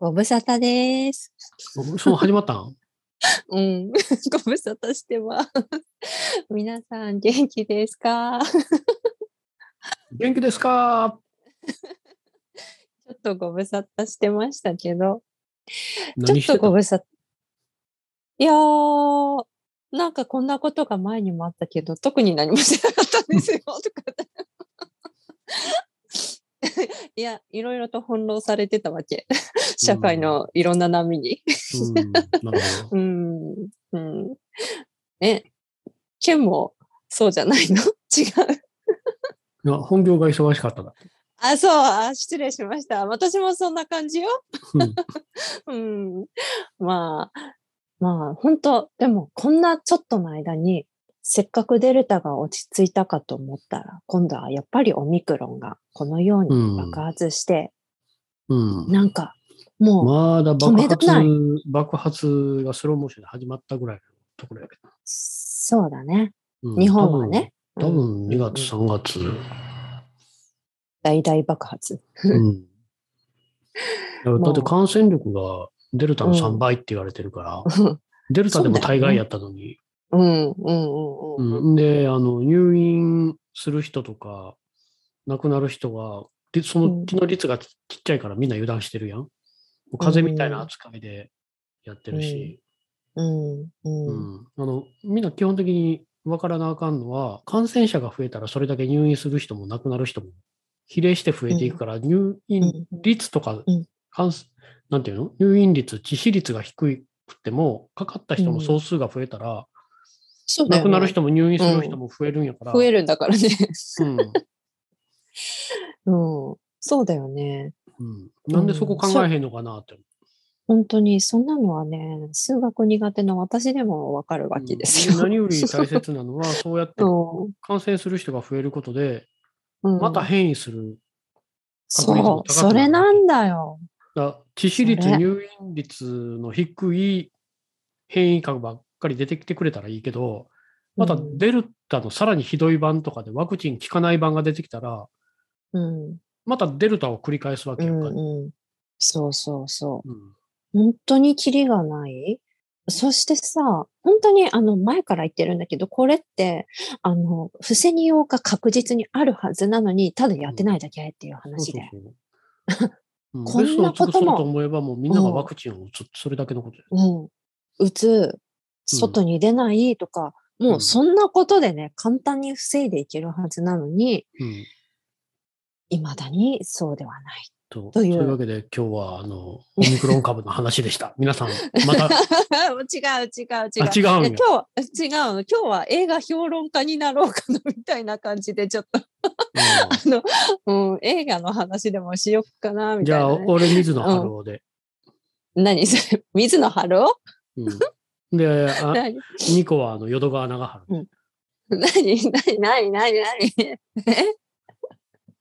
ご無沙汰です。そう始まったん？うん。ご無沙汰してます。皆さん元気ですか？元気ですか？ちょっとご無沙汰してましたけど、ちょったとご無沙汰。いやー、なんかこんなことが前にもあったけど、特に何もしてなかったんですよ。とか いや、いろいろと翻弄されてたわけ。社会のいろんな波に。うん、なるほど。うん。うん。え、ケンもそうじゃないの？違う。いや本業が忙しかっただ。あ、そうあ、失礼しました。私もそんな感じよ。うんうん。まあ、まあ、本当でも、こんなちょっとの間に、せっかくデルタが落ち着いたかと思ったら、今度はやっぱりオミクロンがこのように爆発して、うん。なんか、もう、まだ爆発爆発がスローモーションで始まったぐらいのところやけど。そうだね。うん日本はね。多分多分2うん月、3月。大々爆発。うん。だって感染力がデルタの3倍って言われてるから、デルタでも大概やったのに、うん、うん、うん、うん。うん、で、あの、入院する人とか、亡くなる人が、でそのうちの率がちちっちゃいからみんな油断してるやん。もう風邪みたいな扱いでやってるし、うん、う。うん。ん。あのみんな基本的に分からなあかんのは、感染者が増えたらそれだけ入院する人も亡くなる人も比例して増えていくから、入院率とか、なんていうの？入院率、致死率が低くても、かかった人の総数が増えたら、そうだよね亡くなる人も入院する人も増えるんやから、増えるんだからね。うん うん。そうだよね。うん、なんでそこ考えへんのかなって。本当に、そんなのはね、数学苦手な私でもわかるわけですよ。うん何より大切なのは、そうやってうん感染する人が増えることで、うんまた変異する。そう、それなんだよ。だ致死率、入院率の低い変異株ばっかり出てきてくれたらいいけど、またうんデルタのさらにひどい版とかでワクチン効かない版が出てきたら、うん。またデルタを繰り返すわけうやんうん。そうそうそう。うん本当にキリがない？そしてさ、本当にあの前から言ってるんだけど、これって、あの、防ぎようが確実にあるはずなのに、ただやってないだけっていう話で。こんなこともそうと思えば、もうみんながワクチンを打つ、それだけのことです。うん。うつ、外に出ないとか、もうそんなことでね、簡単に防いでいけるはずなのに、うん。未だにそうではない。と。という。わけで今日はあのオミクロン株の話でした。皆さん、また、違う違う違う。あ違う今日は、違うの。今日は映画評論家になろうかなみたいな感じで、ちょっと、あの、うん、映画の話でもしよっかな、うんじゃあ、みたいなね、俺、水野春夫で。何それ水野春夫？うんで、あ 何？2個はあの淀川長春。何？何？何？何？何？え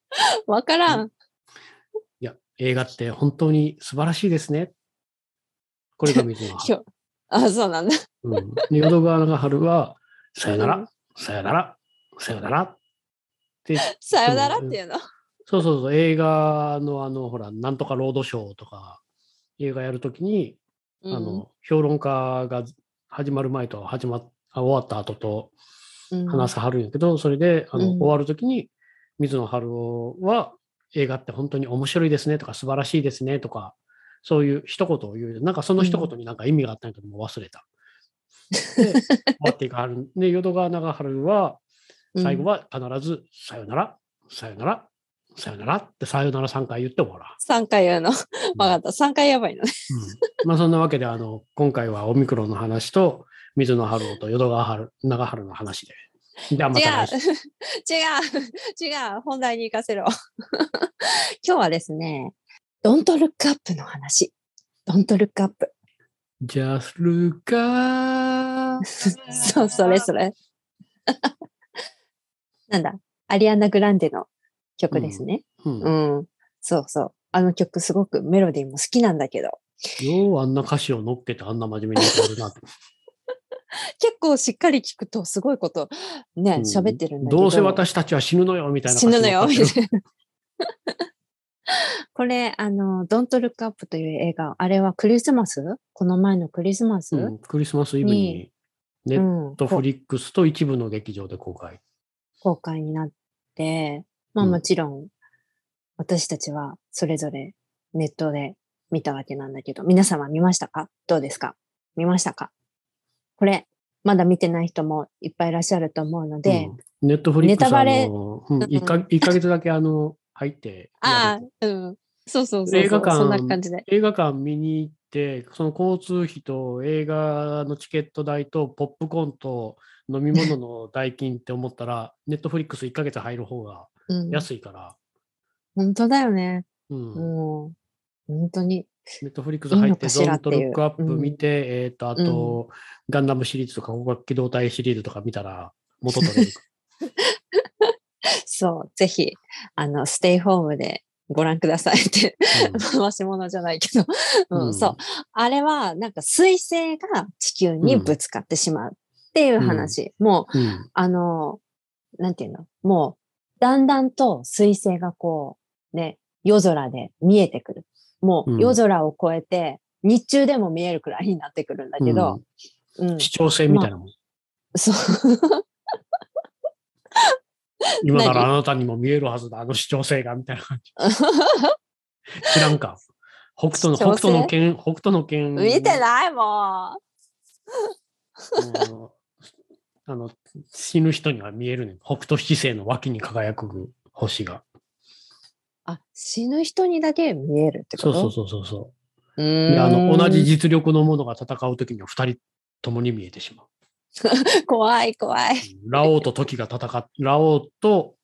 わからん。いや、映画って本当に素晴らしいですね。これが水野春。あ、そうなんだ。うん、で淀川長春は、さよなうんら、さよなら、さよなら。って、さよならっていうの？そうそうそう、映画のあの、ほら、なんとかロードショーとか、映画やるときに、うんあの、評論家が始まる前と始まっあ終わった後とうん話さはるんやけど、それで、あの、うん終わるときに、水野晴夫は、映画って本当に面白いですねとか、素晴らしいですねとか、そういう一言を言う。なんかその一言になんか意味があったんやけど、もう忘れた。で、終わっていかはる。で、淀川長春は、最後は必ず、さよなら、さよなら、さよならって、さよなら3回言って終わら。3回言うの。わかった。3回やばいのね。うんまあそんなわけで、あの、今回はオミクロンの話と、水野春夫と淀川春長春の話で。ではま違た来週。う、違う、違う、本題に行かせろ。今日はですね、ドントルックアップの話。ドントルックアップ。ジャスルカそう、それそれ。なんだ、アリアナ・グランデの曲ですね。うん。うん、そうそう。あの曲すごくメロディーも好きなんだけど、ようあんな歌詞を乗っけてあんな真面目に歌えるなって。結構しっかり聞くとすごいことね、うん喋ってるんだけど。どうせ私たちは死ぬのよみたいな死ぬのよ、みたいな。これ、あの、Don't Look Up という映画、あれはクリスマス？この前のクリスマス、うん、クリスマスイブにネッうんトフリックスと一部の劇場で公開。公開になって、まあうん。もちろん、私たちはそれぞれネットで見たわけなんだけど、皆様見ましたか？どうですか？見ましたか？これ、まだ見てない人もいっぱいいらっしゃると思うので、ネットフリックスネタバレうん、うん。1, か一ヶ月だけあの入って ああ、うん。そうそうそう。映画館そんな感じで。映画館見に行って、その交通費と映画のチケット代とポップコーンと飲み物の代金って思ったら、ネットフリックス1ヶ月入る方がうん、安いから、本当だよね。うん。もう、本当に。ネットフリックス入って、ドントらっていう。ルックアップ見て、えっ、と、あと、ガンダムシリーズとか、光学機動隊シリーズとか見たら、元取れる。そう、ぜひ、あの、ステイホームでご覧くださいって、回し物じゃないけど、うんうん。そう。あれは、なんか水星が地球にぶつかってしまうっていう話。もう、うんうん。あの、なんていうの？もう、だんだんと水星がこう、ね、夜空で見えてくる。もううん夜空を越えて、日中でも見えるくらいになってくるんだけど、うん、視聴性みたいなもん。そう。今ならあなたにも見えるはずだ、あの視聴性が、みたいな感じ。知らんか。北斗の、北斗の剣、北斗の剣。見てないもんあの、死ぬ人には見えるね。北斗七星の脇に輝く星が。あ、死ぬ人にだけ見えるってこと？そうそうそうそうそう。あの、同じ実力の者が戦うときには二人ともに見えてしまう。怖い怖い。うんラオウと時が戦っ、ラオウと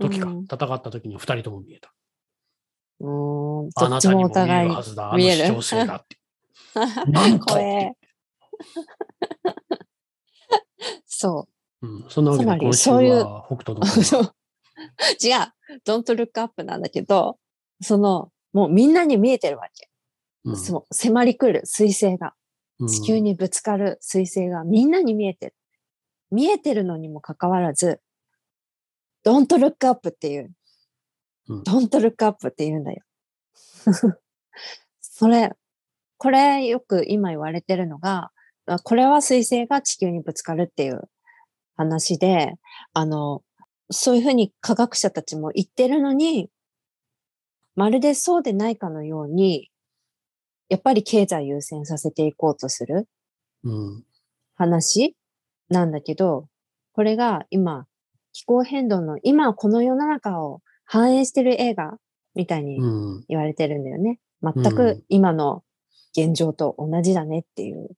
時が うん戦ったときに二人とも見えた。うーんあなたにも見えるはずだ、あの見える視聴性がって。なんと。そうん、そんなわけつまりで今週そういうは北斗う。の そう拳。違う。Don't look up なんだけど、その、もうみんなに見えてるわけ。うんそう、迫り来る水星が。うん地球にぶつかる水星がみんなに見えてる。見えてるのにもかかわらず、Don't look up っていう。うん Don't look up って言うんだよ。それ、これよく今言われてるのが、あこれは水星が地球にぶつかるっていう話で、あの、そういうふうに科学者たちも言ってるのに、まるでそうでないかのように、やっぱり経済優先させていこうとするうん話なんだけど、これが今、気候変動の今この世の中を反映してる映画みたいにうん言われてるんだよね。全うんく今の現状と同じだねっていう。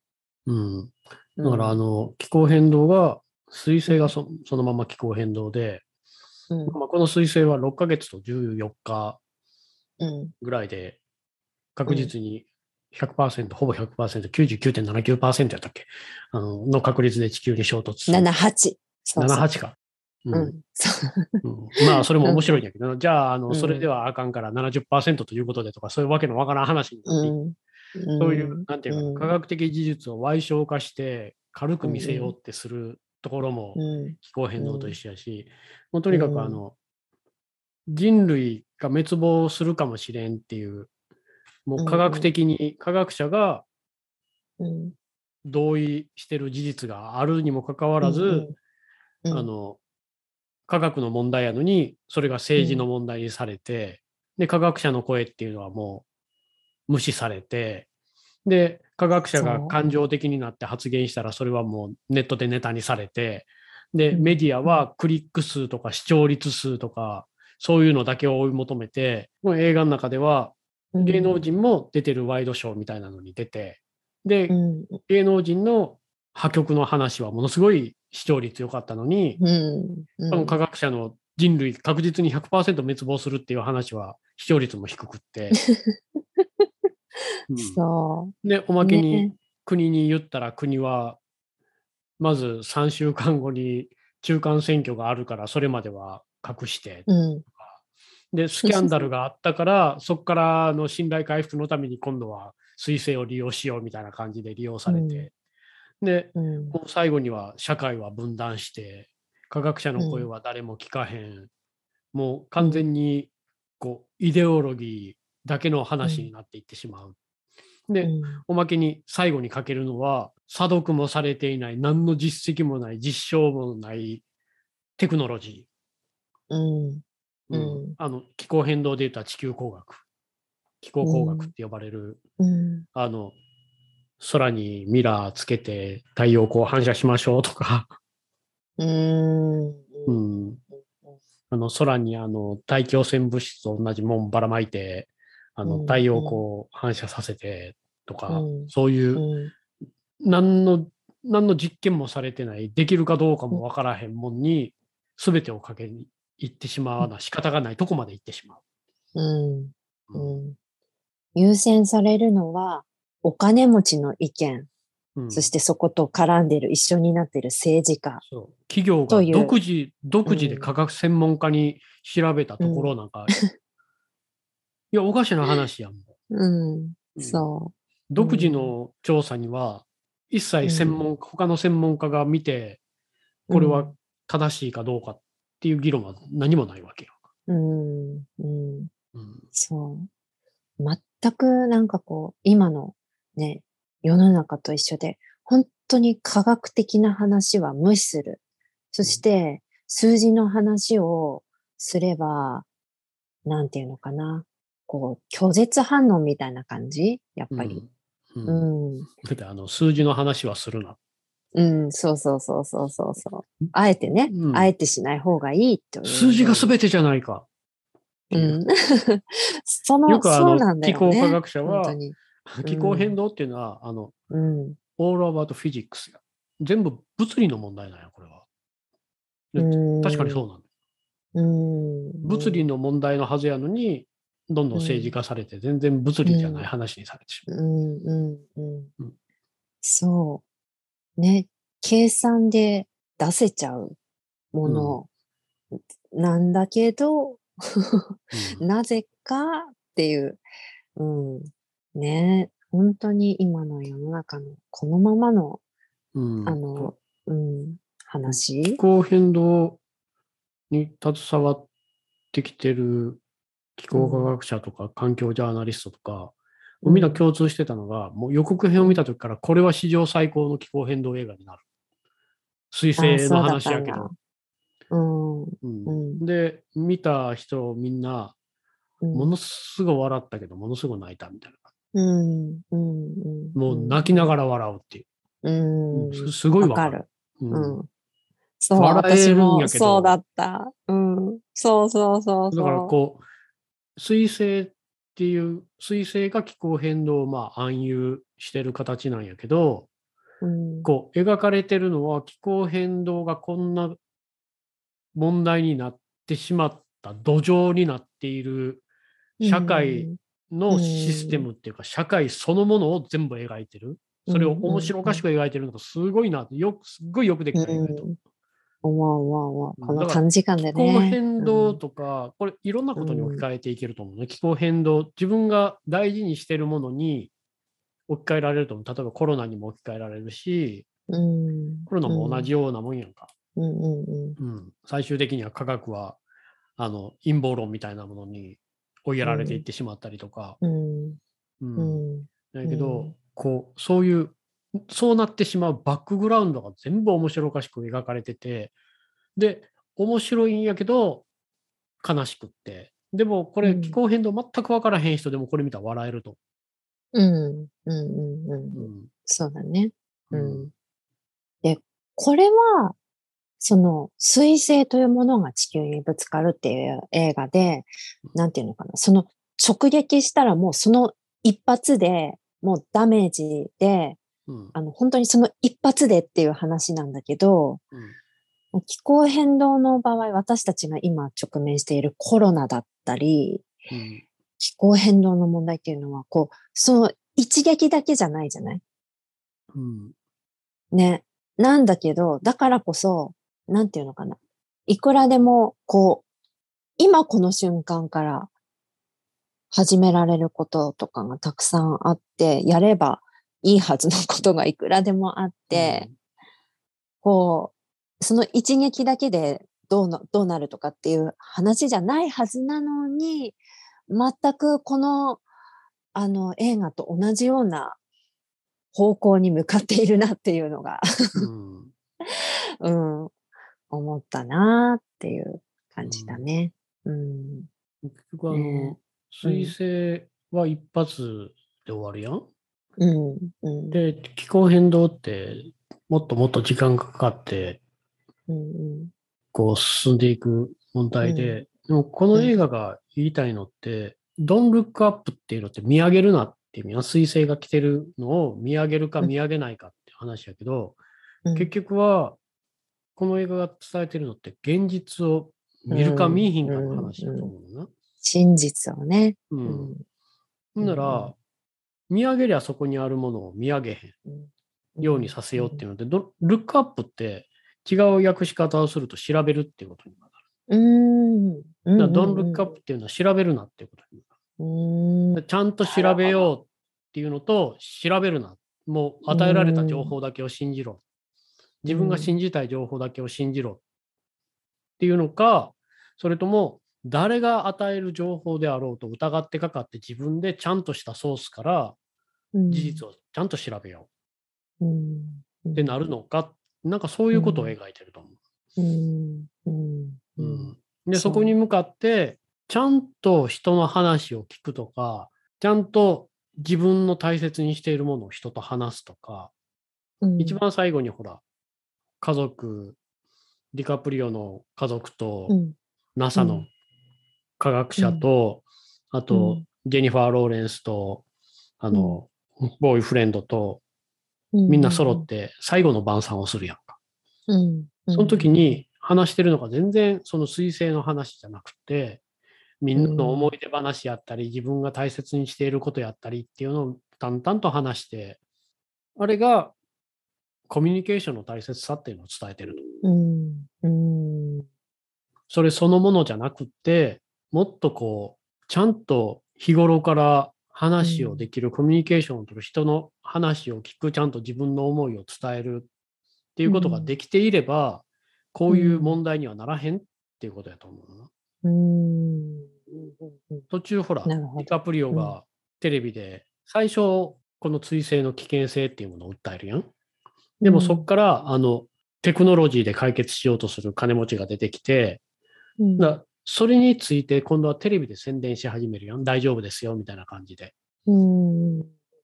うん。うん。だから、あの、気候変動が、水星がそそのまま気候変動で、うん。まあ、この水星は6ヶ月と14日うん。ぐらいで、確実に100%、ほぼ100%、99.79%やったっけ？あのの確率で地球に衝突する。7、8。そうそう。78か。うん。うん。まあ、それも面白いんだけど、じゃあ、あの、うん。それではあかんから70%ということでとか、そういうわけのわからん話になって。いうんそういう、なんていうか科学的事実を歪小化して、軽く見せようってするところもうん。気候変動と一緒やし、もうとにかくあの、人類が滅亡するかもしれんっていう、もう科学的に、科学者がうん。同意してる事実があるにもかかわらず、あの、科学の問題やのに、それが政治の問題にされて、で、科学者の声っていうのはもう無視されて、で、科学者が感情的になって発言したら、それはもうネットでネタにされて、で、うん。メディアはクリック数とか視聴率数とか、そういうのだけを追い求めて、映画の中ではうん。芸能人も出てるワイドショーみたいなのに出て、で、うん。芸能人の破局の話はものすごい視聴率良かったのに、うん。うん。科学者の人類確実に100%滅亡するっていう話は視聴率も低くって。うんそで、おう。まけにね国に言ったら国は、まず3週間後に中間選挙があるから、それまでは隠して。うんで、スキャンダルがあったから、そこからの信頼回復のために今度は彗星を利用しようみたいな感じで利用されて。で、うんもう最後には社会は分断して、科学者の声は誰も聞かへん。もう完全にこうイデオロギーだけの話になっていってしまう。で、うんおまけに最後にかけるのは、査読もされていない、何の実績もない、実証もないテクノロジうん。ー。うんあの気候変動で言ったら地球工学。気候工学って呼ばれる、うん。あの、空にミラーつけて太陽光反射しましょうとか、うん。ううん。ん、あの空にあの大気汚染物質と同じもんばらまいて、あのうん太陽光を反射させてとか、うん。そういううん。何の、何の実験もされてない、できるかどうかもわからへんもんに、すべてをかけに行ってしまうような仕方がないとこまで行ってしまう。うん。うん。優先されるのは、お金持ちの意見、うん。そしてそこと絡んでる、一緒になってる政治家。そう。企業が独自、独自でうん。科学専門家に調べたところなんか、いや、おかしな話やん。うん。うんそ独自の調査には、一切専門、他の専門家が見て、う。これは正しいかどうかっていう議論は何もないわけよ。うん。うん。うんそう。全くなんかこう、今のね、世の中と一緒で、本当に科学的な話は無視する。そして、数字の話をすれば、なんていうのかな。こう、拒絶反応みたいな感じ？やっぱり。うんううんん。だってあの数字の話はするな。うん、そうそうそうそうそうそう。あえてね、うんあえてしない方がいいという。数字が全てじゃないか。うん。その、よくあのそうなんだよね。気候科学者は。気候変動っていうのは、あの、うん。オールアバウトフィジックスや。全部物理の問題なんや、これは。確かにそうなんだ。うん。物理の問題のはずやのに、どんどん政治化されて、全然物理じゃない話にされてしまう。うんうんうんうん。そう。ね、計算で出せちゃうもの。なんだけど、うん。なぜかっていう、うん。ね、本当に今の世の中のこのままの、うん。あの、うん、話？気。候変動に携わってきてる気候科学者とか環境ジャーナリストとか、みんな共通してたのが、もう予告編を見た時から、これは史上最高の気候変動映画になる。彗星の話やけど。うん、ううんん、で、見た人みんな、うん。ものすごい笑ったけど、ものすごい泣いたみたいな。うん、うん、うん。もう泣きながら笑うっていう。うん。すすごいわかる。そう、私もそうだった。うん。そうそうそうそう。だからこう、水星っていう、水星が気候変動をまあ暗喩してる形なんやけど、うん、こう描かれてるのは気候変動がこんな問題になってしまった土壌になっている社会のシステムっていうか、社会そのものを全部描いてる。それを面白おかしく描いてるのがすごいなよく、すっごいよくできた映画やとうん。思う思う思う。この短時間で気ね。候変動とか、これいろんなことに置き換えていけると思うね。気候変動、自分が大事にしてるものに置き換えられると思う。例えばコロナにも置き換えられるし、うん。コロナも同じようなもんやんか。うんうんうん。うん、最終的には科学はあの陰謀論みたいなものに追いやられていってしまったりとか。うん。ううんん。だけど、うんこうそういうそうなってしまうバックグラウンドが全部面白おかしく描かれててで面白いんやけど悲しくってでもこれうん気候変動全く分からへん人でもこれ見たら笑えると。うん。うんうんうん。うんそうだね。ううんん。で、これは、その、水星というものが地球にぶつかるっていう映画で、なんていうのかな、その直撃したらもうその一発で、もうダメージで、うん。あの、本当にその一発でっていう話なんだけど、うん。気候変動の場合、私たちが今直面しているコロナだったり、うん。気候変動の問題っていうのは、こう、その一撃だけじゃないじゃない？うん。ね。なんだけど、だからこそ、なんていうのかな。いくらでも、こう、今この瞬間から始められることとかがたくさんあって、やればいいはずのことがいくらでもあって、こう、その一撃だけでどうなどうなるとかっていう話じゃないはずなのに、全くこの、あの、映画と同じような方向に向かっているなっていうのが、うん。うん、思ったなっていう感じだね。うん。結局あの、ね水星は一発で終わるやん？うん。うん。で、気候変動ってもっともっと時間がかかって、うん。こう進んでいく問題で、でもこの映画が言いたいのって、Don't look up っていうのって見上げるなっていう意味は、水星が来てるのを見上げるかうん見上げないかって話やけど、うん結局は、この映画が伝えてるのって現実を見るか見えひんかの話だと思うな。真実をね。う。うんん。ほんなら、見上げりゃそこにあるものを見上げへんようにさせようっていうので、どルックアップって違う訳し方をすると調べるっていうことになる。うん。うん。だから Don't look up っていうのは調べるなっていうことにうん。なる。ちゃんと調べようっていうのと、調べるな。もう与えられた情報だけを信じろ。自分が信じたい情報だけを信じろっていうのか、それとも誰が与える情報であろうと疑ってかかって自分でちゃんとしたソースから事実をちゃんと調べよう。ってなるのか、なんかそういうことを描いてると思う。で、そこに向かって、ちゃんと人の話を聞くとか、ちゃんと自分の大切にしているものを人と話すとか、うん。一番最後にほら、家族、ディカプリオの家族と、うん。NASA の科学者と、あうとん、ジェニファー・ローレンスと、あの、ボーイフレンドと、うんみんな揃って最後の晩餐をするやんか。うん。その時に話してるのが全然その彗星の話じゃなくて、みんなの思い出話やったり、自分が大切にしていることやったりっていうのを淡々と話して、あれがコミュニケーションの大切さっていうのを伝えてると。うん。うん。それそのものじゃなくって、もっとこう、ちゃんと日頃から話をできる、コミュニケーションを取る人の話を聞く、ちゃんと自分の思いを伝えるっていうことができていれば、こういう問題にはならへんっていうことやと思うな。うん。途中ほら、ディカプリオがテレビで最初この追星の危険性っていうものを訴えるやん。でもそっから、あの、テクノロジーで解決しようとする金持ちが出てきて、うん、だそれについて今度はテレビで宣伝し始めるやん。大丈夫ですよ、みたいな感じで。うん。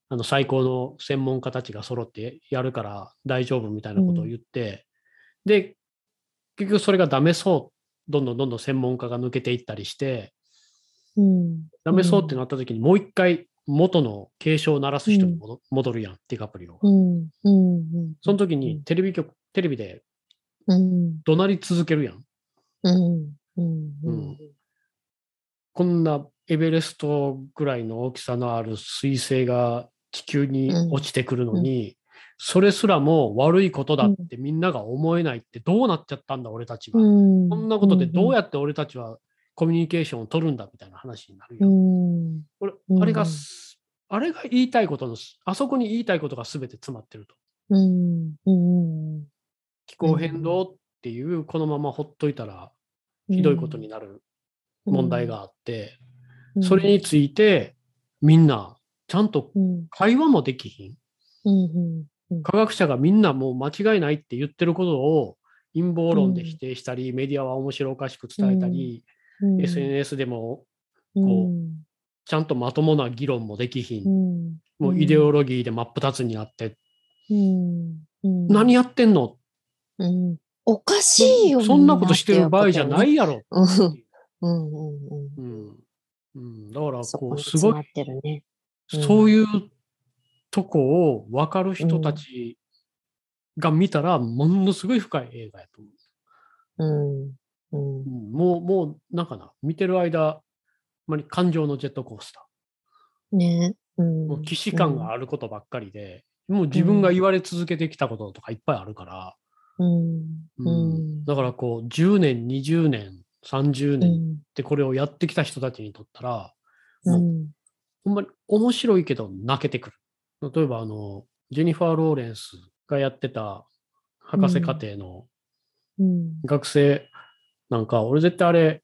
あの、最高の専門家たちが揃ってやるから大丈夫みたいなことを言って、で、結局それがダメそう。どんどんどんどん専門家が抜けていったりして、うん。ダメそうってなった時にもう一回元の継承を鳴らす人に戻,、戻るやん、ディカプリオが。うん。うん。その時にテレビ局、テレビでうん。怒鳴り続けるやん。うん。こんなエベレストぐらいの大きさのある彗星が地球に落ちてくるのに、それすらも悪いことだってみんなが思えないってどうなっちゃったんだ俺たちは。うん。こんなことでどうややって俺たちはコミュニケーションを取るんだみたいな話になるうよ。うんあれがす、あれが言いたいことのす、あそこに言いたいことが全て詰まってると。気候変動っていうこのままほっといたらひどいことになる問題があって、それについてみんなちゃんとうん。会話もできひん。科学者がみんなもう間違いないって言ってることを陰謀論で否定したり、メディアは面白おかしく伝えたり、うん。SNS でもここちゃんとまともな議論もできひん。うん。もうイデオロギーで真っ二つになって。何やってんの？うん。おかしいよ。そんなことしてる場合じゃないやろ。うん。うん。うん。だからそここうすごいね。うんそういうとこを分かる人たちが見たら、ものすごい深い映画やと思うん。うん。う。うんもう、もう、なんかな、見てる間、まり感情のジェットコースタね。うん。ー。もう既視感があることばっかりで、もう自分が言われ続けてきたこととかいっぱいあるから、うん。ううんん。だからこう、10年、20年、30う年っん。てこれをやってきた人たちにとったら、もううん。ほんまに面白いけど泣けてくる。例えばあの、ジェニファー・ローレンスがやってた博士課程のうん。学生なんか、俺絶対あれ、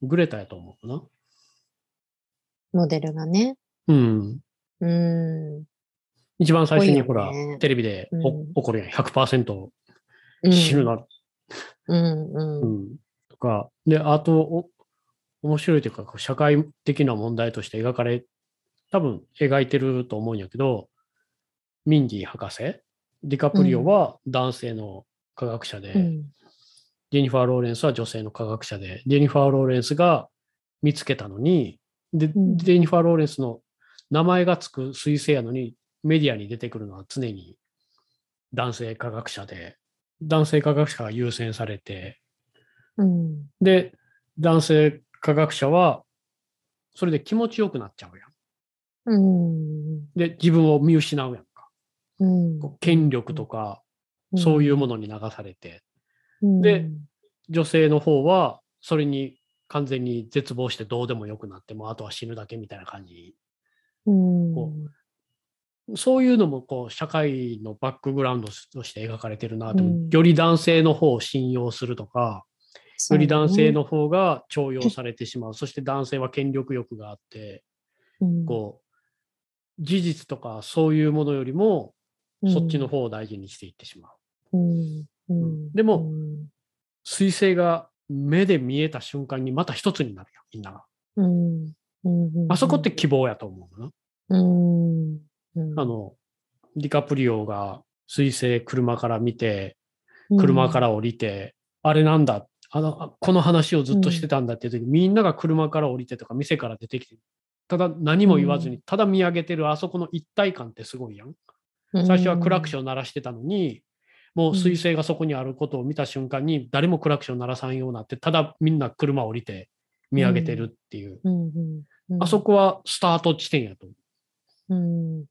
グレタやと思うな。モデルがね。うん。うん。一番最初にほら、ねテレビでおうん怒るやん。100%うん死ぬな。うんううん。ん。とか、で、あと、お面白いというか、社会的な問題として描かれ、多分描いてると思うんやけど、ミンディ博士、ディカプリオは男性の科学者で、うんジェニファー・ローレンスは女性の科学者で、ジェニファー・ローレンスが見つけたのに、で、んジェニファー・ローレンスの名前がつく彗星やのに、メディアに出てくるのは常に男性科学者で、男性科学者が優先されて、うん。で、男性科学者は、それで気持ちよくなっちゃうやん。うん。で、自分を見失うやんか。うん。権力とか、そういうものに流されて、ので、女性の方は、それに完全に絶望してどうでもよくなっても、あとは死ぬだけみたいな感じ。うん。こそういうのも、こう、社会のバックグラウンドとして描かれてるなと思う、うん。より男性の方を信用するとか、より男性の方が重用されてしまう。そして男性は権力欲があって、うん、こう、事実とかそういうものよりも、うん。そっちの方を大事にしていってしまう。うん。うん、でもうん。彗星が目で見えた瞬間にまた一つになるよ、みんなが。あそこって希望やと思うな。うん。うん、あの、ディカプリオが彗星車から見て、車から降りて、あれなんだ？あの、あこの話をずっとしてたんだっていう時、みんなが車から降りてとか店から出てきて、ただ何も言わずに、ただ見上げてるあそこの一体感ってすごいやん。うん、最初はクラクション鳴らしてたのに、もう彗星がそこにあることを見た瞬間に、誰もクラクション鳴らさんようになって、ただみんな車降りて見上げてるっていう。うん。うん。うん、あそこはスタート地点やと。うん、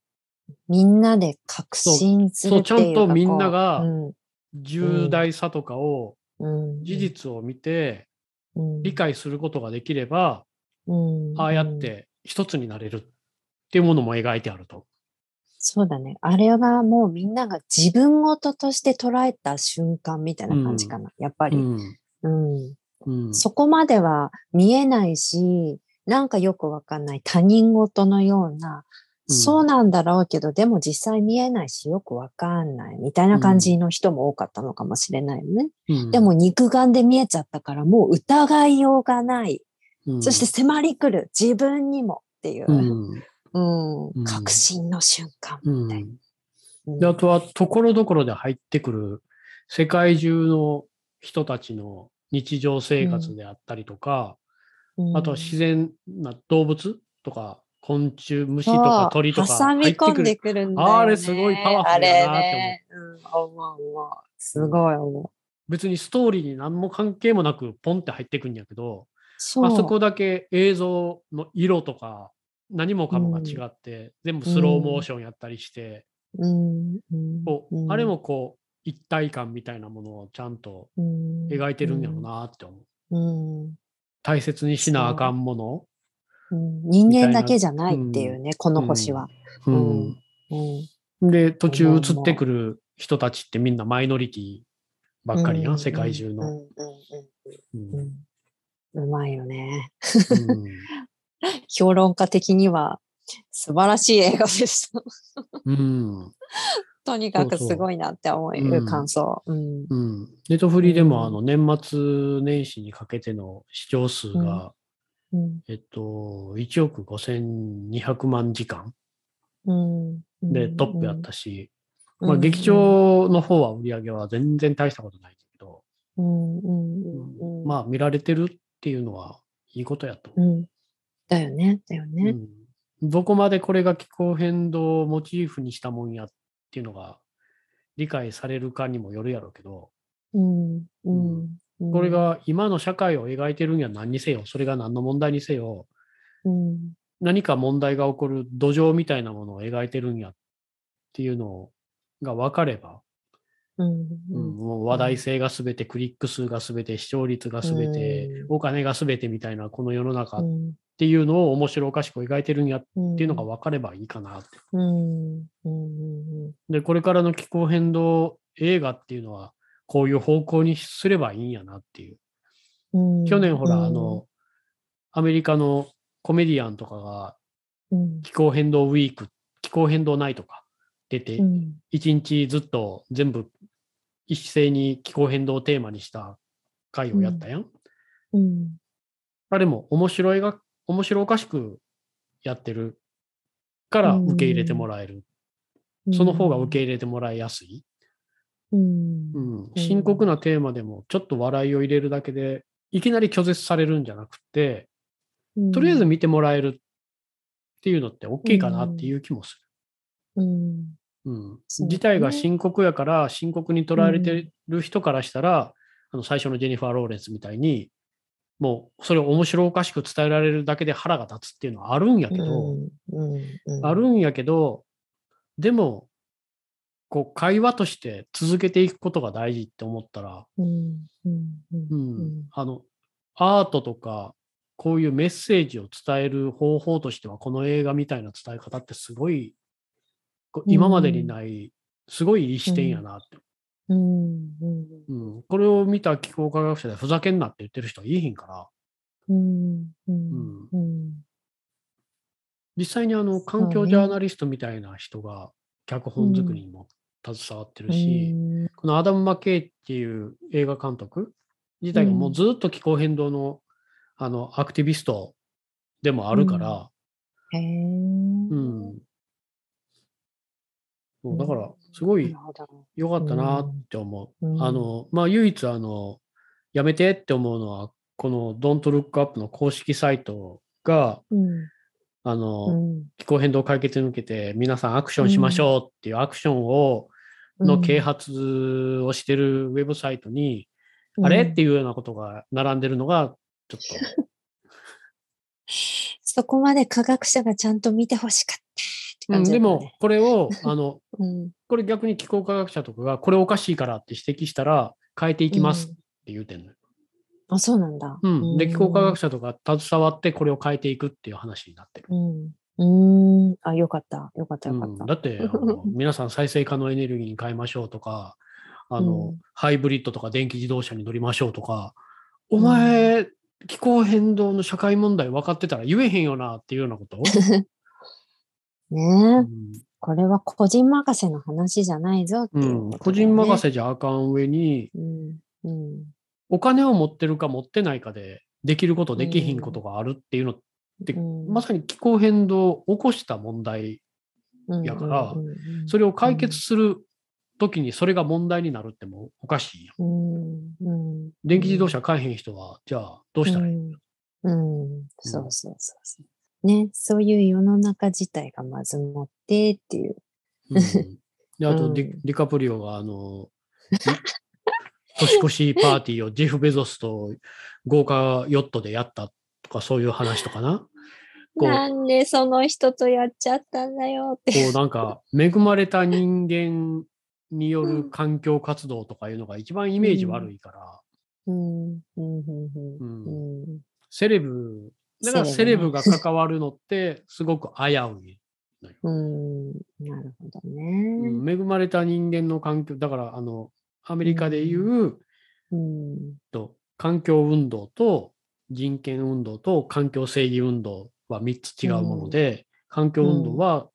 みんなで確信するっていうかそうちゃんとみんながこ重大さとかを、事実を見て、うん理解することができれば、うんああやって一つになれるっていうものも描いてあると。そうだね。あれはもうみんなが自分事として捉えた瞬間みたいな感じかな。やっぱり、うん。そこまでは見えないし、なんかよくわかんない他人事のような、うんそうなんだろうけど、でも実際見えないしよくわかんないみたいな感じの人も多かったのかもしれないよね。うん。でも、肉眼で見えちゃったからもう疑いようがない。うん。そして迫り来る自分にもっていう、うん。うん。うん。確信の瞬間うみたいな。で、あとは、ところどころで入ってくる世界中の人たちの日常生活であったりとか、うん。あとは自然な動物とか、昆虫、虫とか鳥とか挟み込んで。くるんだよ、ね。あれすごいパワフルやなって思うあれね。うん、思う思う。すごい思う。別にストーリーに何も関係もなくポンって入ってくんやけど、そう。あそこだけ映像の色とか何もかもが違って、全部スローモーションやったりして、うん、うんこううんあれもこう一体感みたいなものをちゃんとうん描いてるんやろうなって思う。うんうん大切にしなあかんもの。うん。人間だけじゃないっていうね、この星は。ううん。で、途中映ってくる人たちってみんなマイノリティばっかりやん、うん。世界中の。うまいよね。うん。評論家的には素晴らしい映画でした。うん。とにかくすごいなって思う感想。ネットフリでうん。もあの年末年始にかけての視聴数が、うん。えっと、1億5200万時間。うん。でトップやったし、うん。まあ劇場の方は売り上げは全然大したことないけど、まあ見られてるっていうのはいいことやと。思うん。だよね、だよう。ね。うん。どこまでこれが気候変動をモチーフにしたもんやっていうのが理解されるかにもよるやろうけど、うん。うん。うんこれが今の社会を描いてるんや何にせよ、それが何の問題にせよ、うん。何か問題が起こる土壌みたいなものを描いてるんやっていうのが分かれば、うん。もう話題性が全て、クリック数が全て、視聴率が全て、うん。お金が全てみたいなこの世の中っうん。ていうのを面白おかしく描いてるんやっうんていうのが分かればいいかなって。で、これからの気候変動映画っていうのは、こういう方向にすればいいんやなっていう。うん去年ほら、うんあの、アメリカのコメディアンとかがうん。気候変動ウィーク、気候変動ナイトか出てう、ん。一日ずっと全部一斉に気候変動をテーマにした会をやったやん。うん。あれも面白いが、面白おかしくやってるから受け入れてもらえる。その方が受け入れてもらいやすい。うん。うん、深刻なテーマでもちょっと笑いを入れるだけでいきなり拒絶されるんじゃなくて、うん。とりあえず見てもらえるっていうのって大きいかなっていう気もすうん。る。うん。そう事態が深刻やから深刻に捉えてる人からしたら、あの最初のジェニファー・ローレンスみたいに、もうそれを面白おかしく伝えられるだけで腹が立つっていうのはあるんやけど。あるんやけど、でも、こう会話として続けていくことが大事って思ったら、うん。あの、アートとか、こういうメッセージを伝える方法としては、この映画みたいな伝え方ってすごい、今までにない、すごいいい視点やなって、うん。うん。うんこれを見た気候科学者でふざけんなって言ってる人はいいひんから、うん。うん。うん。実際にあの環境ジャーナリストみたいな人が脚本作りにも携わってるし、このアダム・マッケイっていう映画監督自体がもうずっと気候変動の,、あのアクティビストでもあるから。うん。そうだから、すごい良かったなって思う。うん。あの、まあ、唯一、あの、やめてって思うのは、この Don't Look Up の公式サイトが、うん。あの、うん。気候変動解決に向けて皆さんアクションしましょうっていうアクションを、の啓発をしてるウェブサイトに、あれっていうようなことが並んでるのが、ちょっと、そこまで科学者がちゃんと見てほしかったでねも、これを、あの、うん。これ逆に気候科学者とかが、これおかしいからって指摘したら、変えていきますって言うてんのよ。あ、そうなんだ。うん。で、気候科学者とか携わってこれを変えていくっていう話になってる。うん。うん。あ、よかった。よかった、よかった。うんだって、あの 皆さん再生可能エネルギーに変えましょうとか、あの、うんハイブリッドとか電気自動車に乗りましょうとか、お前、気候変動の社会問題分かってたら言えへんよなっていうようなこと、ねえ、うんこれは個人任せの話じゃないぞってういうね、ん個人任せじゃあかん上に、うん。うん。お金を持ってるか持ってないかでできることできひんことがあるっていうのって、うんまさに気候変動を起こした問題、うんやからそれを解決するときにそれが問題になるってもうおかしいやん。電気自動車買えへん人は、じゃあどうしたらいい、うん。うん。そうそうそうそう。ね、そういう世の中自体がまず持ってっていう。うんであとディ、うんディカプリオが、あの、年越しパーティーをジェフ・ベゾスと豪華ヨットでやったとか、そういう話とかな？なんでその人とやっちゃったんだよって。こうなんか、恵まれた人間による環境活動とかいうのが一番イメージ悪いから、うん。うん。うん。ううんん。うん。セレブ、だからセレブが関わるのってすごく危うい。うん。なるほどうね。ん恵まれた人間の環境、だから、あの、アメリカでいう、うん。と環境運動と人権運動と環境正義運動は3つ違うもので、環境運動は、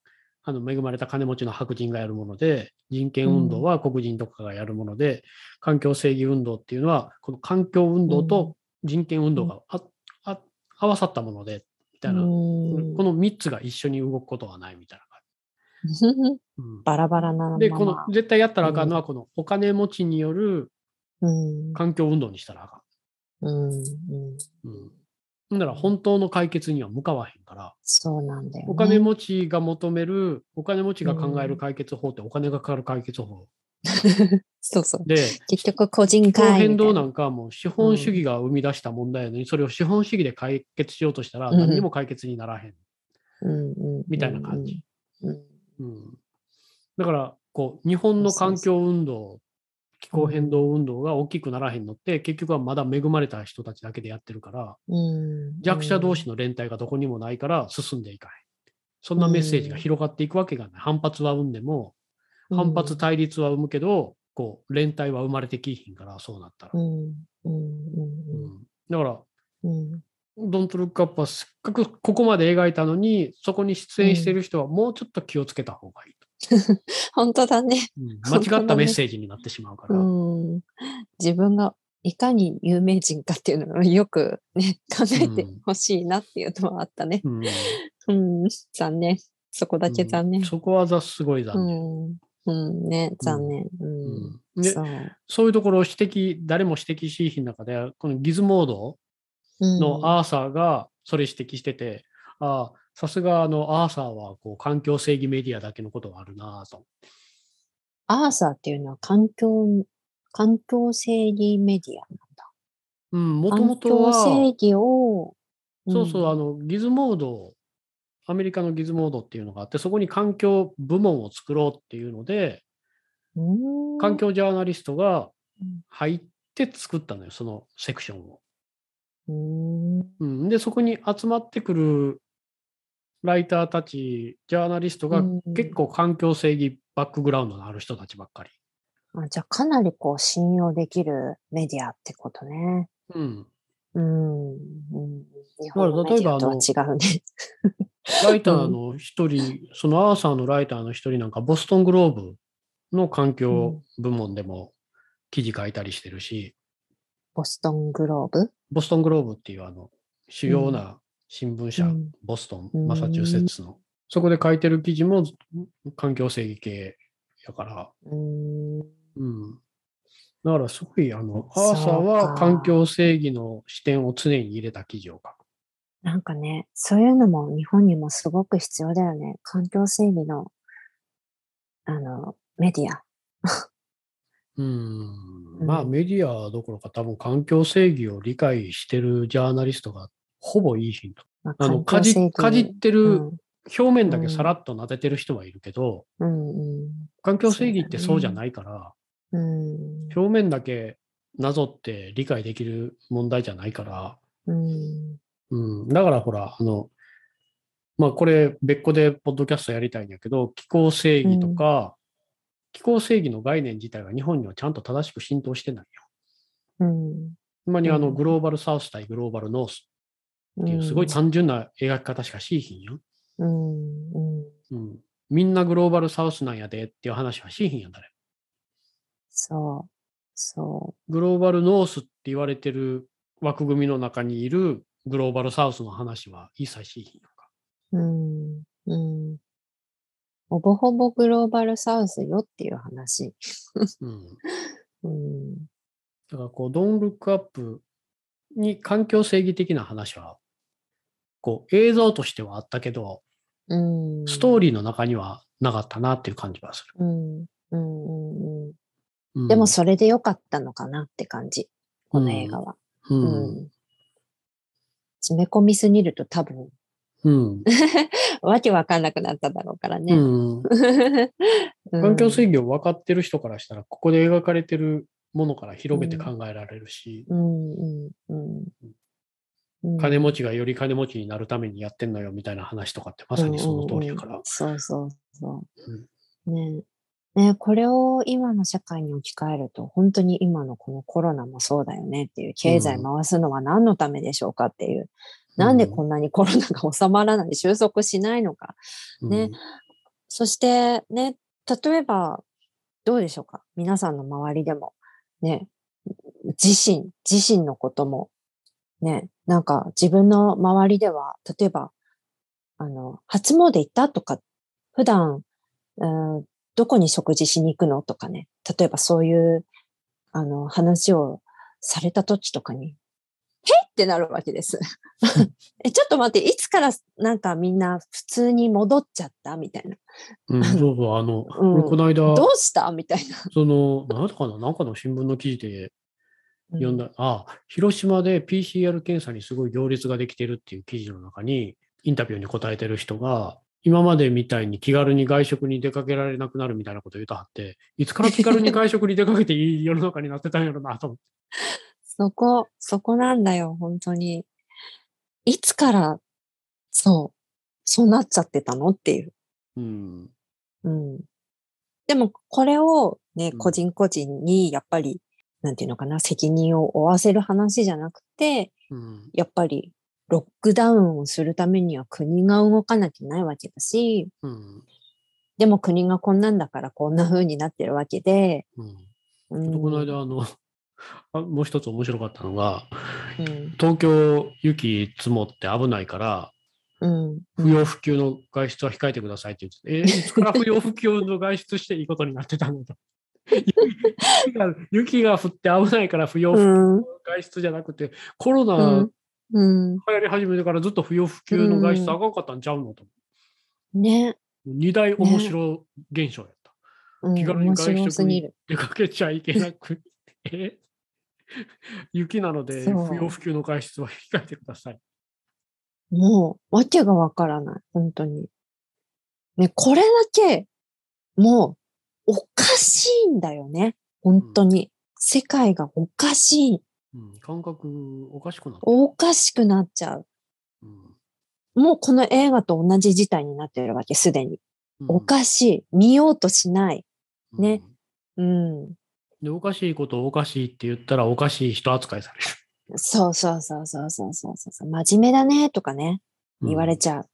あの恵まれた金持ちの白人がやるもので、人権運動は黒人とかがやるもので、環境正義運動っていうのは、この環境運動と人権運動があ、あ合わさったもので、みたいな、うん。この3つが一緒に動くことはないみたいなバラバラなまま。で、この絶対やったらあかんのは、このお金持ちによるうん。環境運動にしたらあかん。うん。うん。うん。だから本当の解決には向かわへんから、そうなんだよ、ね。お金持ちが求める、お金持ちが考える解決法ってお金がかかる解決法。そうそう。で、結局個人気候会変動なみんかはもう資本主義が生み出した問題やのに、それを資本主義で解決しようとしたらうん何にも解決にならへんうんみたいな感じ。うんうん。だから、こう、日本の環境運動、気候変動運動が大きくならへんのって、結局はまだ恵まれた人たちだけでやってるから、うん。弱者同士の連帯がどこにもないから進んでいかへん。そんなメッセージが広がっていくわけがない。反発は生んでも、反発対立は生むけど、こう、連帯は生まれてきひんから、そうなったら。だから、ドントルックアップはせっかくここまで描いたのに、そこに出演してる人はもうちょっと気をつけた方がいいと。本当だね。うん間違ったメッセージになってしまうから。うん。自分がいかに有名人かっていうのをよくね、考えてほしいなっていうのはあったね。うんうん、残念。そこだけ残念。そこはざすごいう残念。ん。うん、ね、残念。う。うんそう。いうところを指摘、誰も指摘しひん中で、このギズモードうんのアーサーがそれ指摘してて、ああ、さすがあのアーサーはこう環境正義メディアだけのことがあるなぁと。アーサーっていうのは環境、環境正義メディアなんだ。うん、もと環もと境は、正義を、そうそう、んあの、ギズモード、アメリカのギズモードっていうのがあって、そこに環境部門を作ろうっていうので、うん環境ジャーナリストがうん入って作ったのよ、そのセクションを。うんうん、で、そこに集まってくるライターたち、ジャーナリストがうん結構環境正義バックグラウンドのある人たちばっかり。あじゃあかなりこう信用できるメディアってことね。うん。うん。うん、日本のメディアとは違うね。ライターの一人、そのアーサーのライターの一人なんか、ボストングローブの環境部門でも記事書いたりしてるし、ボストングローブ？ボストングローブっていうあの、主要な新聞社、うんボストン、うんマサチューセッツの、そこで書いてる記事も環境正義系やから、うん。うん。だからすごい、あの、アーサーは環境正義の視点を常に入れた記事を書く。なんかね、そういうのも日本にもすごく必要だよね。環境正義の、あの、メディア。うん。うん。まあメディアどころか多分環境正義を理解してるジャーナリストがほぼいいヒント。まあの、かじかじってうる、ん。表面だけさらっと撫でてる人はいるけど、うん。うん環境正義ってそうじゃないから、うん。表面だけなぞって理解できる問題じゃないから、うん。うん、だからほら、あの、まあこれ別個でポッドキャストやりたいんやけど、気候正義とか、気候正義の概念自体が日本にはちゃんと正しく浸透してないよ。うん今にあのうんグローバルサウス対グローバルノースっていうすごいうん単純な描き方しかしいひんよ。うんうんうん。みんなグローバルサウスなんやでっていう話はしいひんやんだね。そう。そグローバルノースって言われてる枠組みの中にいるグローバルサウスの話は一切しいひんやんか。う。うん。うん。ほぼほぼグローバルサウスよっていう話。うん。うん。だからこう、ドンルックアップに環境正義的な話は、こう映像としてはあったけど、うん。ストーリーの中にはなかったなっていう感じはする。うん。うんうんでもそれでよかったのかなって感じ。この映画は。う。うんん。詰め込みすぎると多分、うん。わけわかんなくなっただろうからね。うん。環環境正義を分かってる人からしたら、ここで描かれてるものから広げて考えられるし、うんうんうんうん。金持ちがより金持ちになるためにやってんのよみたいな話とかってまさにその通りやから。そうそうそう。ねねこれを今の社会に置き換えると、本当に今のこのコロナもそうだよねっていう、経済回すのは何のためでしょうかっていう、なんでこんなにコロナが収まらない、収束しないのか。ね。そしてね、例えば、どうでしょうか？皆さんの周りでも、ね、自身、自身のことも、ね、なんか自分の周りでは、例えば、あの、初詣行ったとか、普段、うん、どこに食事しに行くのとかね、例えばそういう、あの、話をされた時とかに、へっってなるわけです。え、ちょっと待って、いつからなんかみんな普通に戻っちゃったみたいな。うん、そうそう、あの、うん俺この間、どうしたみたいな。その、なんだかな、なんかの新聞の記事でうん読んだ、あ、広島で PCR 検査にすごい行列ができてるっていう記事の中に、インタビューに答えてる人が、今までみたいに気軽に外食に出かけられなくなるみたいなことを言うとはって、いつから気軽に外食に出かけていい世の中になってたんやろなと思って。そこ、そこなんだよ、本当に。いつから、そう、そうなっちゃってたのっていう。うん。うん。でも、これをね、うん個人個人に、やっぱり、なんていうのかな、責任を負わせる話じゃなくて、うん。やっぱり、ロックダウンをするためには国が動かなきゃいけないわけだし、うん。でも国がこんなんだからこんな風になってるわけで、うん。うんこの間、あの、あもう一つ面白かったのが、うん東京雪積もって危ないから、うん不要不急の外出は控えてくださいって言って、えー いつから不要不急の外出していいことになってたのと。雪が 雪が降って危ないから不要不急うんの外出じゃなくて、コロナ流行り始めてからずっと不要不急の外出うんあかんかったんちゃうのと。ね、二大面白現象やった。うん、気軽に面外出に。出かけちゃいけなくて、雪なので不要不急の外出は控えてください。もう、わけがわからない。本当に。ね、これだけ、もう、おかしいんだよね。本当に。世界がおかしい。うん、感覚おかしくなっておかしくなっちゃう。る、もうこの映画と同じ事態になってるわけ、すでに。うんおかしい。見ようとしない。うんねうん。で。おかしいことをおかしいって言ったらおかしい人扱いされる。そうそうそうそうそうそうそう。真面目だね、とかね。言われちゃう。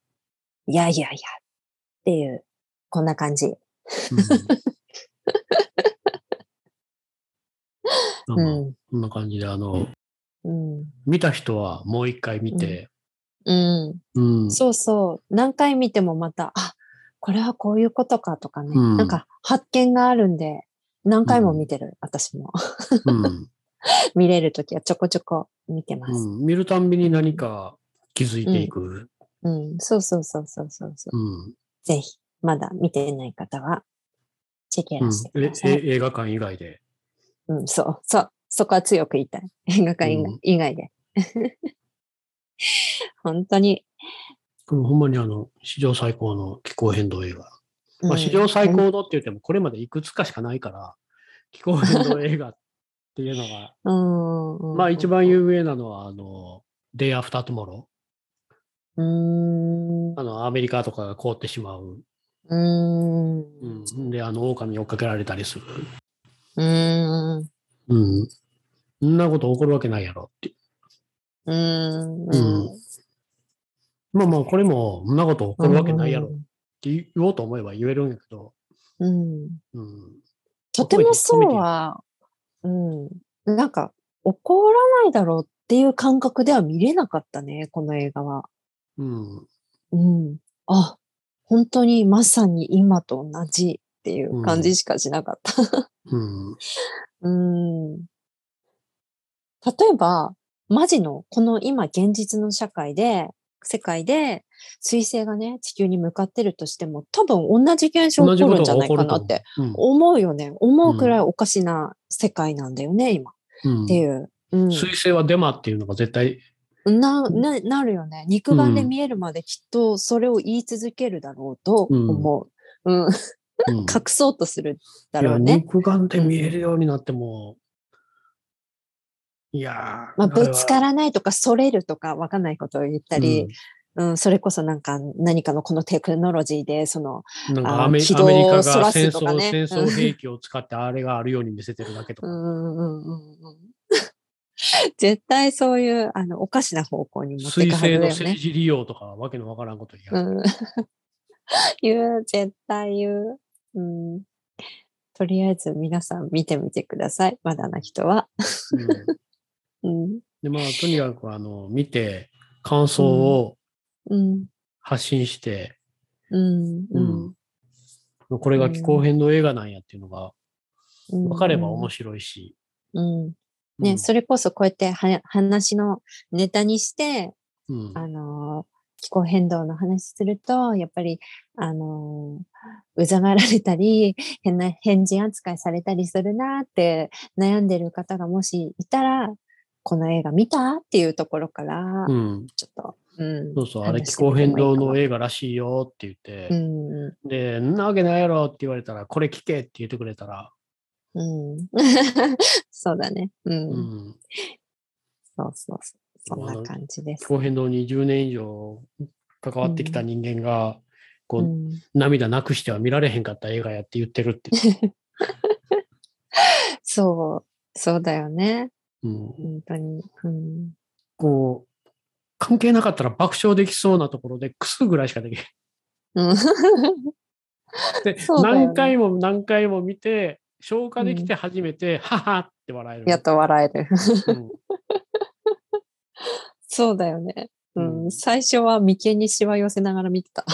いやいやいや。っていう、こんな感じ。うん。こんな感じで、あの、うん。見た人はもう一回見て、うん。うん。そうそう。何回見てもまた、あ、これはこういうことかとかね。うんなんか発見があるんで、何回も見てる、私も。うん 見れるときはちょこちょこ見てます。うん見るたんびに何か気づいていく。うん。そうそうそうそうそうそう。うんぜひ、まだ見てない方は、チェケうんラしてくえださい。え映画館以外で。うん、そう、そう。そこは強く言いたい。映画館以外,、で。本当に。これほんまにあの、史上最高の気候変動映画。まあ、うん史上最高のって言っても、これまでいくつかしかないから、気候変動映画っていうのが、うんうんまあ一番有名なのは、あの、Day After Tomorrow。うん。あの、アメリカとかが凍ってしまう。うん。うん、で、あの、狼に追っかけられたりする。うん。うん。そんなこと起こるわけないやろって。うん。うんまあまあ、これも、そんなこと起こるわけないやろって言おうと思えば言えるんやけど、うん。うん。とてもそうは、うん。なんか、起こらないだろうっていう感覚では見れなかったね、この映画は。うん。うん。あ、本当にまさに今と同じっていう感じしかしなかった。うん。うん。例えば、マジの、この今現実の社会で、世界で、水星がね、地球に向かってるとしても、多分同じ現象起こるんじゃないかなって。うん思うよね。思うくらいおかしな世界なんだよね、今。うんっていう。うん。水星はデマっていうのが絶対、な、な、なるよね。肉眼で見えるまできっとそれを言い続けるだろうと思う。うん。うん 隠そうとするだろうね。肉眼で見えるようになっても、いやーまあ、ぶつかららないとか、それるとか、わかんないことを言ったり、うん、それこそなんか、何かのこのテクノロジーで、その、なんかアメリカが戦争、戦争兵器を使ってあれがあるように見せてるだけとか。うんうんうんうん。絶対そういう、あの、おかしな方向に持って水いくはず星の。政治利用とかわけのわからんこと言う。うん。言う、絶対言う。うん。とりあえず皆さん見てみてください。まだな人は。うんうん。で、まあ、とにかく、あの、見て、感想をうん。発信して、うん。うんこれが気候変動映画なんやっていうのがうん。分かれば面白いし。うん。うね、んそれこそこうやっては話のネタにして、うんあのー気候変動の話すると、やっぱり、あのーうざがられたり、変な変人扱いされたりするなって悩んでる方がもしいたら、この映画見た？っていうところから、うん。ちょっと、うん。そうそう、あれ気候変動の映画らしいよって言って、うん。うで、んなわけないやろって言われたら、これ聞けって言ってくれたら、ん。うん。そうだね。うん。うん。そうそうそう。そんな感じです。気候変動に10年以上関わってきた人間が、こう、うん涙なくしては見られへんかった映画やって言ってるって。そう、そうだよね。うん、本当に。うん。こう、関係なかったら爆笑できそうなところで、クスぐらいしかできない。うん。で、ね何回も何回も見て、消化できて初めて、ははって笑える。やっと笑える。うん そうだよね。ううんん。最初は眉間にしわ寄せながら見てた。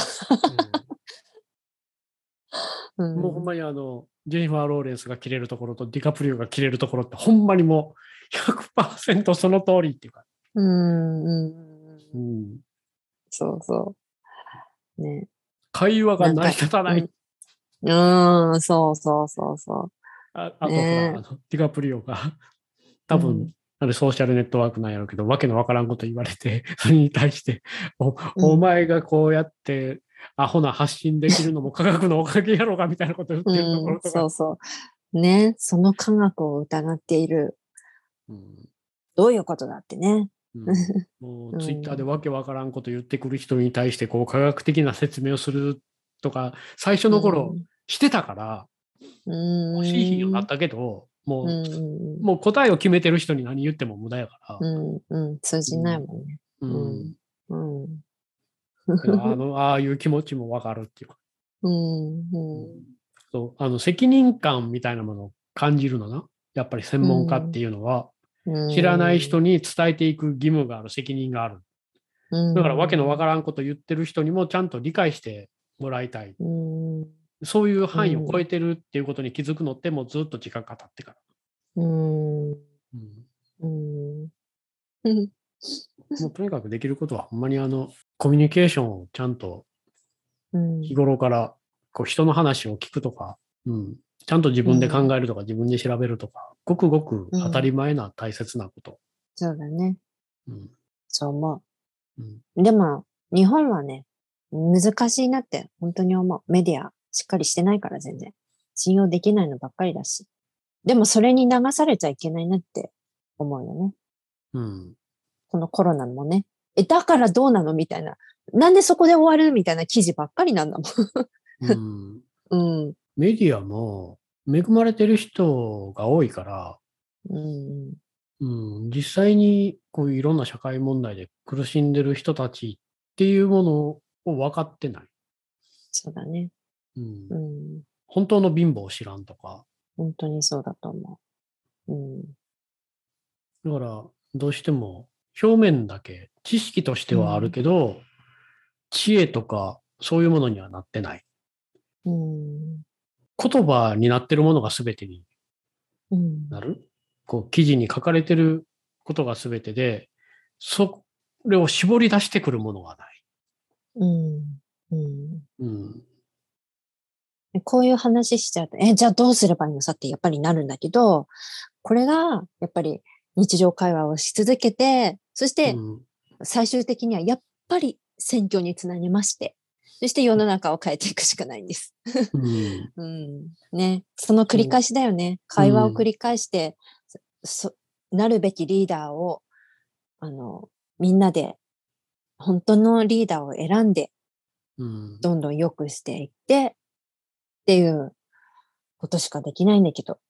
うん。もうほんまにあの、ジェニファー・ローレンスが切れるところとディカプリオが切れるところって、ほんまにもう100%その通りっていうか。うん。うん。うんそうそう。ね。会話が成り立たない。うん、うんそうそうそうそああとほねら、あのディカプリオが、多分、うんあれソーシャルネットワークなんやろうけど、わけのわからんこと言われて、それに対して、おうんお前がこうやって、アホな発信できるのも科学のおかげやろうがみたいなこと言ってう。るとこうん、ろとか。そうそう。ね。その科学を疑っている。うんどういうことだってね。うん もううんツイッターでわけわからんこと言ってくる人に対して、こう、科学的な説明をするとか、最初の頃してたから、うん、欲しいようになったけど、もう、うんうんもう答えを決めてる人に何言っても無駄やから。うん、うん、通じないもんね。うんうん。うん。あの、ああいう気持ちもわかるっていうか。うん。うん。そう、あの、責任感みたいなものを感じるのな。やっぱり専門家っていうのは、うん知らない人に伝えていく義務がある、責任がある。だから、わけのわからんこと言ってる人にもちゃんと理解してもらいたい。うん。そういう範囲を超えてるっていうことに気づくのって、もうずっと時間が経ってから。うん。うんうん。うん。もうとにかくできることは、ほんまにあの、コミュニケーションをちゃんとうん日頃から、こう、人の話を聞くとか、うん、ちゃんと自分で考えるとか、自分で調べるとか、ごくごく当たり前な大切なこと。そうだね。うんそう思うんう。でも、日本はね、難しいなって本当に思う。メディアしっかりしてないから全然。信用できないのばっかりだし。でもそれに流されちゃいけないなって思うよね。うんこのコロナもね。え、だからどうなのみたいな。なんでそこで終わるみたいな記事ばっかりなんだうんもん。うん。メディアも恵まれてる人が多いから、うん。うん、実際にこういういろんな社会問題で苦しんでる人たちっていうものを分かってない。そうだね。うんうん。本当の貧乏を知らんとか。本当にそうだと思う。うん。だから、どうしても表面だけ知識としてはあるけど、知恵とかそういうものにはなってない。うん。言葉になってるものが全てにうん。なる？こう、記事に書かれてることが全てで、それを絞り出してくるものがない。うん。うん。うん。こういう話しちゃうと、え、じゃあどうすればいいのさってやっぱりなるんだけど、これがやっぱり日常会話をし続けて、そしてうん最終的にはやっぱり選挙につなげまして、そして世の中を変えていくしかないんです。うんうん。ね。その繰り返しだよね。会話を繰り返して、そなるべきリーダーを、あの、みんなで、本当のリーダーを選んで、うんどんどん良くしていって、っていうことしかできないんだけど、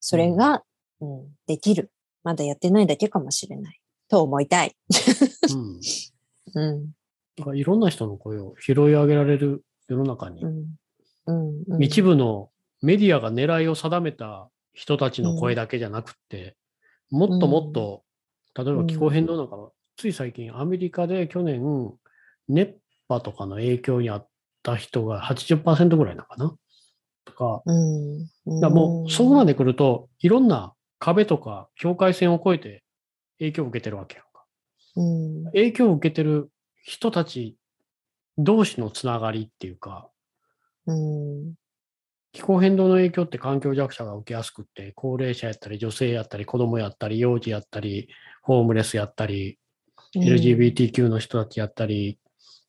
それが、うん、できる。まだやってないだけかもしれない。と思いたい。うん うん。だからいろんな人の声を拾い上げられる世の中にう、ん。うん。うん一部のメディアが狙いを定めた人たちの声だけじゃなくって、もっともっと、例えば気候変動なんかは、つい最近アメリカで去年、熱波とかの影響にあった人が80%ぐらいなのかな？とか。だもうそこまで来ると、いろんな壁とか境界線を越えて影響を受けてるわけやんか。うん。影響を受けてる人たち同士のつながりっていうか、うん。気候変動の影響って環境弱者が受けやすくって、高齢者やったり、女性やったり、子供やったり、幼児やったり、ホームレスやったり、LGBTQ の人たちやったり、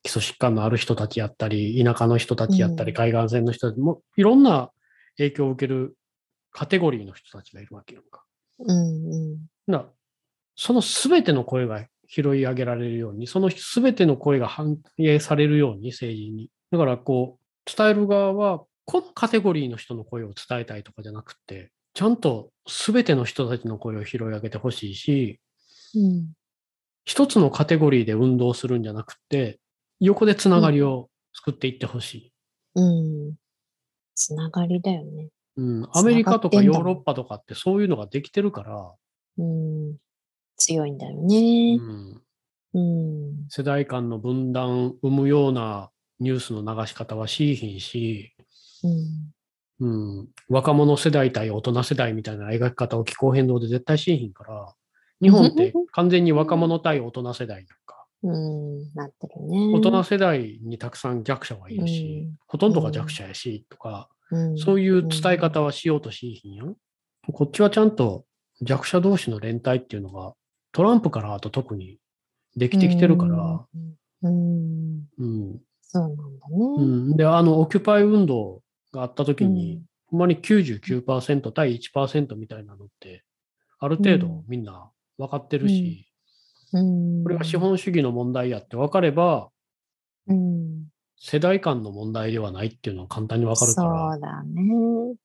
基礎疾患のある人たちやったり、田舎の人たちやったり、うん海岸線の人たちも、いろんな影響を受けるカテゴリーの人たちがいるわけやんか。うん。うん。なそのすべての声が拾い上げられるように、そのすべての声が反映されるように、政治に。だから、こう、伝える側は、このカテゴリーの人の声を伝えたいとかじゃなくて、ちゃんとすべての人たちの声を拾い上げてほしいし、うん。一つのカテゴリーで運動するんじゃなくて、横でつながりを作っていってほしい。うん。つながりだよね。うん、アメリカとかヨーロッパとかってそういうのができてるから、うん。強いんだようね。ん、うん。世代間の分断生むようなニュースの流し方はしいひんし、うん。うん、若者世代対大人世代みたいな描き方を気候変動で絶対しいひんから、日本って完全に若者対大人世代なんか、うん。なってるね。大人世代にたくさん弱者がいるし、うんほとんどが弱者やし、とか、うん、そういう伝え方はしようとしいひんやん。こっちはちゃんと弱者同士の連帯っていうのがトランプからあと特にできてきてるから、うん。うん。うん。そうなんだうね。ん、で、あの、オキュパイ運動があった時に、うんほんまに99%対1%みたいなのって、ある程度みんな分かってるし、うん。これが資本主義の問題やって分かれば、うん。世代間の問題ではないっていうのは簡単に分かるから、そうだね。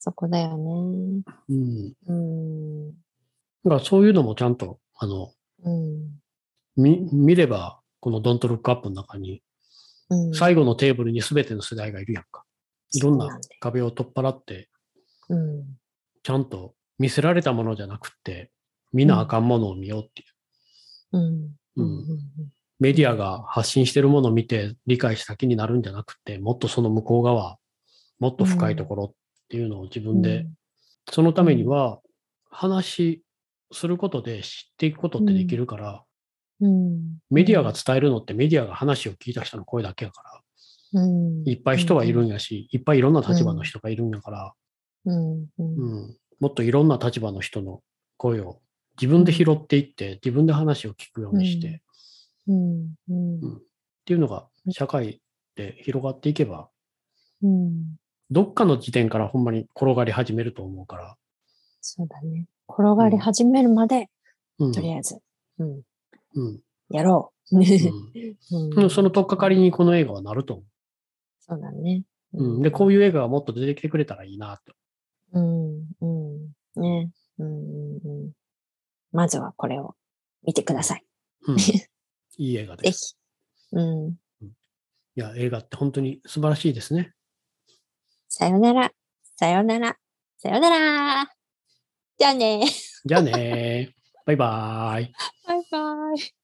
そこだよね。うん。うん。だからそういうのもちゃんと、あの、うん。見見れば、このドントルックアップの中に、うん。最後のテーブルに全ての世代がいるやんか。いろんな壁を取っ払って、うん。ちゃんと見せられたものじゃなくって、みんなあかんものを見ようっていう。うん。うんメディアが発信してるものを見て理解した気になるんじゃなくて、もっとその向こう側、もっと深いところっていうのを自分で、そのためには話することで知っていくことってできるから、うん。メディアが伝えるのってメディアが話を聞いた人の声だけやから、うん。いっぱい人はいるんやし、いっぱいいろんな立場の人がいるんやから、うん。もっといろんな立場の人の声を自分で拾っていって、自分で話を聞くようにして、うん。うん。っていうのが社会で広がっていけば、うん。どっかの時点からほんまに転がり始めると思うから、そうだね。転がり始めるまで、うんとりあえず、うん。うんやろう。う うんんその取っかかりにこの映画はなると思そうだね。う。うん、で、こういう映画がもっと出てきてくれたらいいなと。うん。うん。ね。うん。うんうん。まずはこれを見てください。うん、いい映画ぜです。ひ。うん。いや、映画って本当に素晴らしいですね。さよなら。さよなら。さよなら。じゃあね。じゃあねー。バイバーイ。バイバイ。